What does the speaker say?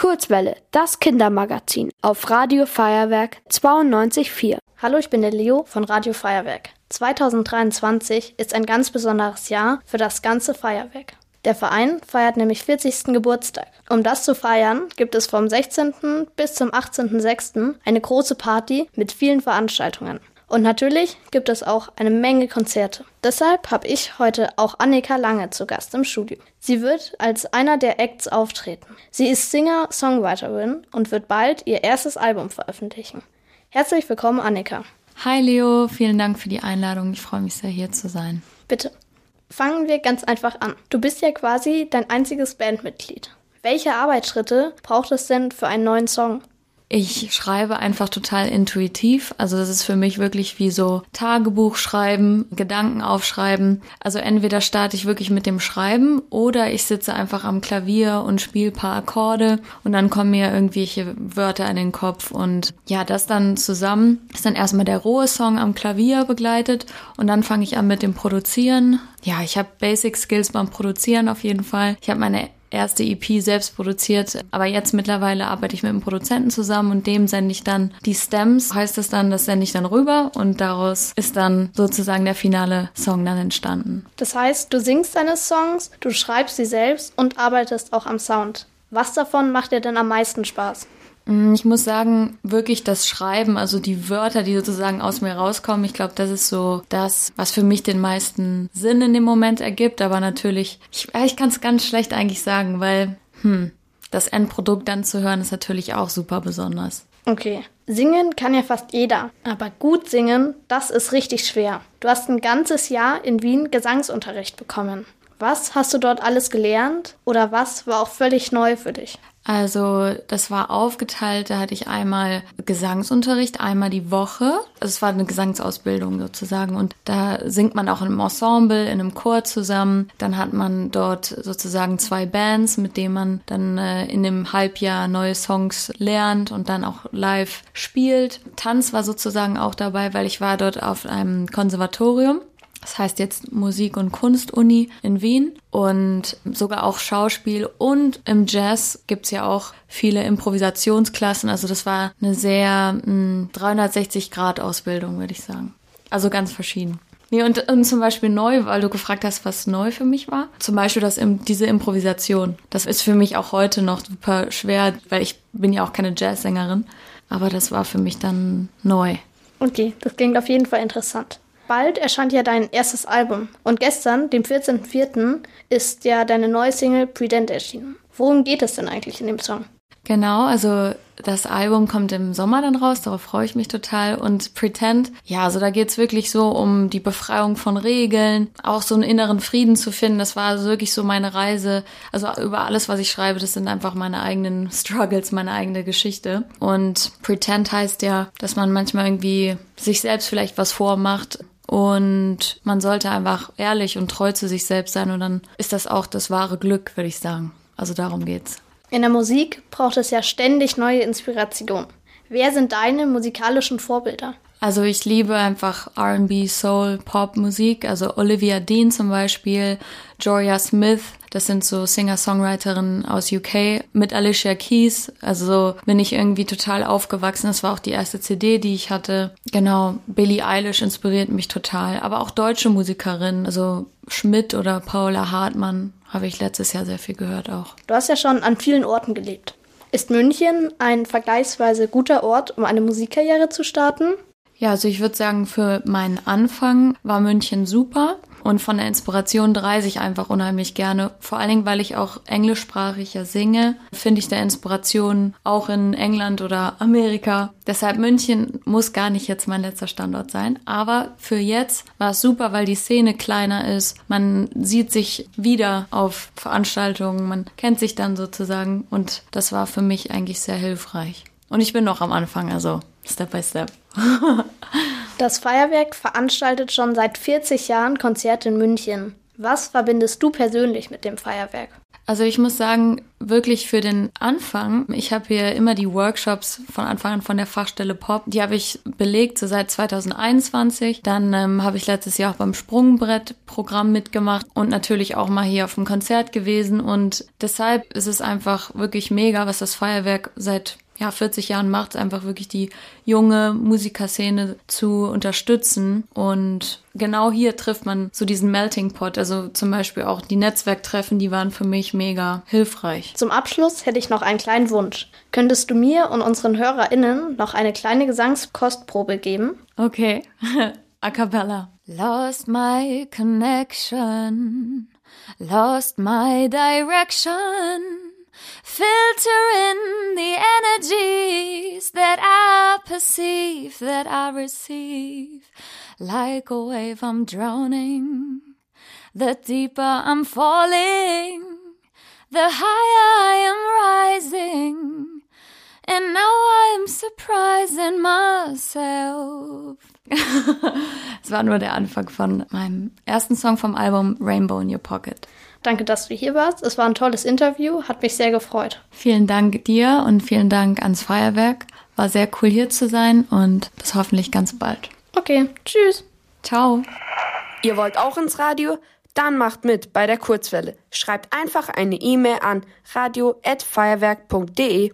Kurzwelle, das Kindermagazin auf Radio Feuerwerk 92.4. Hallo, ich bin der Leo von Radio Feuerwerk. 2023 ist ein ganz besonderes Jahr für das ganze Feuerwerk. Der Verein feiert nämlich 40. Geburtstag. Um das zu feiern, gibt es vom 16. bis zum 18.06. eine große Party mit vielen Veranstaltungen. Und natürlich gibt es auch eine Menge Konzerte. Deshalb habe ich heute auch Annika Lange zu Gast im Studio. Sie wird als einer der Acts auftreten. Sie ist Singer-Songwriterin und wird bald ihr erstes Album veröffentlichen. Herzlich willkommen, Annika. Hi Leo, vielen Dank für die Einladung. Ich freue mich sehr, hier zu sein. Bitte. Fangen wir ganz einfach an. Du bist ja quasi dein einziges Bandmitglied. Welche Arbeitsschritte braucht es denn für einen neuen Song? Ich schreibe einfach total intuitiv. Also das ist für mich wirklich wie so Tagebuch schreiben, Gedanken aufschreiben. Also entweder starte ich wirklich mit dem Schreiben oder ich sitze einfach am Klavier und spiele paar Akkorde und dann kommen mir irgendwelche Wörter in den Kopf und ja, das dann zusammen ist dann erstmal der rohe Song am Klavier begleitet und dann fange ich an mit dem Produzieren. Ja, ich habe Basic Skills beim Produzieren auf jeden Fall. Ich habe meine erste EP selbst produziert. Aber jetzt mittlerweile arbeite ich mit einem Produzenten zusammen und dem sende ich dann die Stems, heißt es dann, das sende ich dann rüber und daraus ist dann sozusagen der finale Song dann entstanden. Das heißt, du singst deine Songs, du schreibst sie selbst und arbeitest auch am Sound. Was davon macht dir denn am meisten Spaß? Mm, ich muss sagen, wirklich das Schreiben, also die Wörter, die sozusagen aus mir rauskommen, ich glaube, das ist so das, was für mich den meisten Sinn in dem Moment ergibt. Aber natürlich, ich, ich kann es ganz schlecht eigentlich sagen, weil, hm, das Endprodukt dann zu hören, ist natürlich auch super besonders. Okay. Singen kann ja fast jeder, aber gut singen, das ist richtig schwer. Du hast ein ganzes Jahr in Wien Gesangsunterricht bekommen. Was hast du dort alles gelernt oder was war auch völlig neu für dich? Also das war aufgeteilt, da hatte ich einmal Gesangsunterricht, einmal die Woche. Also es war eine Gesangsausbildung sozusagen und da singt man auch einem Ensemble, in einem Chor zusammen. Dann hat man dort sozusagen zwei Bands, mit denen man dann äh, in dem Halbjahr neue Songs lernt und dann auch live spielt. Tanz war sozusagen auch dabei, weil ich war dort auf einem Konservatorium das heißt jetzt Musik- und Kunstuni in Wien und sogar auch Schauspiel und im Jazz gibt's ja auch viele Improvisationsklassen. Also das war eine sehr 360-Grad-Ausbildung, würde ich sagen. Also ganz verschieden. Nee, und, und zum Beispiel neu, weil du gefragt hast, was neu für mich war. Zum Beispiel das, diese Improvisation. Das ist für mich auch heute noch super schwer, weil ich bin ja auch keine Jazzsängerin. Aber das war für mich dann neu. Okay, das klingt auf jeden Fall interessant. Bald erscheint ja dein erstes Album und gestern, dem 14.04., ist ja deine neue Single Predent erschienen. Worum geht es denn eigentlich in dem Song? Genau, also das Album kommt im Sommer dann raus, darauf freue ich mich total. Und Pretend, ja, also da geht's wirklich so um die Befreiung von Regeln, auch so einen inneren Frieden zu finden. Das war also wirklich so meine Reise. Also über alles, was ich schreibe, das sind einfach meine eigenen Struggles, meine eigene Geschichte. Und Pretend heißt ja, dass man manchmal irgendwie sich selbst vielleicht was vormacht, und man sollte einfach ehrlich und treu zu sich selbst sein und dann ist das auch das wahre Glück, würde ich sagen. Also darum geht's. In der Musik braucht es ja ständig neue Inspiration. Wer sind deine musikalischen Vorbilder? Also ich liebe einfach RB, Soul, Pop Musik. Also Olivia Dean zum Beispiel, Joria Smith, das sind so Singer-Songwriterinnen aus UK mit Alicia Keys. Also so bin ich irgendwie total aufgewachsen. Das war auch die erste CD, die ich hatte. Genau, Billie Eilish inspiriert mich total. Aber auch deutsche Musikerinnen, also Schmidt oder Paula Hartmann habe ich letztes Jahr sehr viel gehört auch. Du hast ja schon an vielen Orten gelebt. Ist München ein vergleichsweise guter Ort, um eine Musikkarriere zu starten? Ja, also ich würde sagen, für meinen Anfang war München super. Und von der Inspiration reise ich einfach unheimlich gerne. Vor allen Dingen, weil ich auch englischsprachig ja singe, finde ich der Inspiration auch in England oder Amerika. Deshalb München muss gar nicht jetzt mein letzter Standort sein. Aber für jetzt war es super, weil die Szene kleiner ist. Man sieht sich wieder auf Veranstaltungen. Man kennt sich dann sozusagen. Und das war für mich eigentlich sehr hilfreich. Und ich bin noch am Anfang, also Step by Step. Das Feuerwerk veranstaltet schon seit 40 Jahren Konzerte in München. Was verbindest du persönlich mit dem Feuerwerk? Also ich muss sagen, wirklich für den Anfang, ich habe hier immer die Workshops von Anfang an von der Fachstelle Pop, die habe ich belegt so seit 2021. Dann ähm, habe ich letztes Jahr auch beim Sprungbrettprogramm mitgemacht und natürlich auch mal hier auf dem Konzert gewesen und deshalb ist es einfach wirklich mega, was das Feuerwerk seit ja, 40 Jahren macht, einfach wirklich die junge Musikerszene zu unterstützen. Und genau hier trifft man so diesen Melting Pot. Also zum Beispiel auch die Netzwerktreffen, die waren für mich mega hilfreich. Zum Abschluss hätte ich noch einen kleinen Wunsch. Könntest du mir und unseren HörerInnen noch eine kleine Gesangskostprobe geben? Okay. A cappella. Lost my connection. Lost my direction. Perceive, that I receive. Like a wave, I'm drowning. The deeper I'm falling, the higher I am rising. And now I'm surprising myself. Es war nur der Anfang von meinem ersten Song vom Album Rainbow in Your Pocket. Danke, dass du hier warst. Es war ein tolles Interview, hat mich sehr gefreut. Vielen Dank dir und vielen Dank ans Feuerwerk. War sehr cool hier zu sein und bis hoffentlich ganz bald. Okay, tschüss. Ciao. Ihr wollt auch ins Radio? Dann macht mit bei der Kurzwelle. Schreibt einfach eine E-Mail an radio@feuerwerk.de.